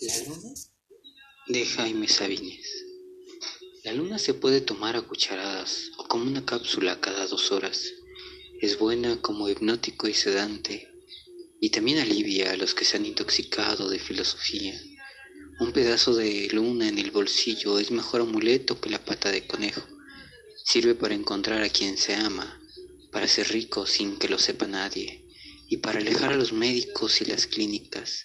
La luna de Jaime Sabines. La luna se puede tomar a cucharadas o como una cápsula cada dos horas. Es buena como hipnótico y sedante y también alivia a los que se han intoxicado de filosofía. Un pedazo de luna en el bolsillo es mejor amuleto que la pata de conejo. Sirve para encontrar a quien se ama, para ser rico sin que lo sepa nadie y para alejar a los médicos y las clínicas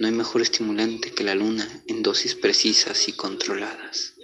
no hay mejor estimulante que la luna en dosis precisas y controladas.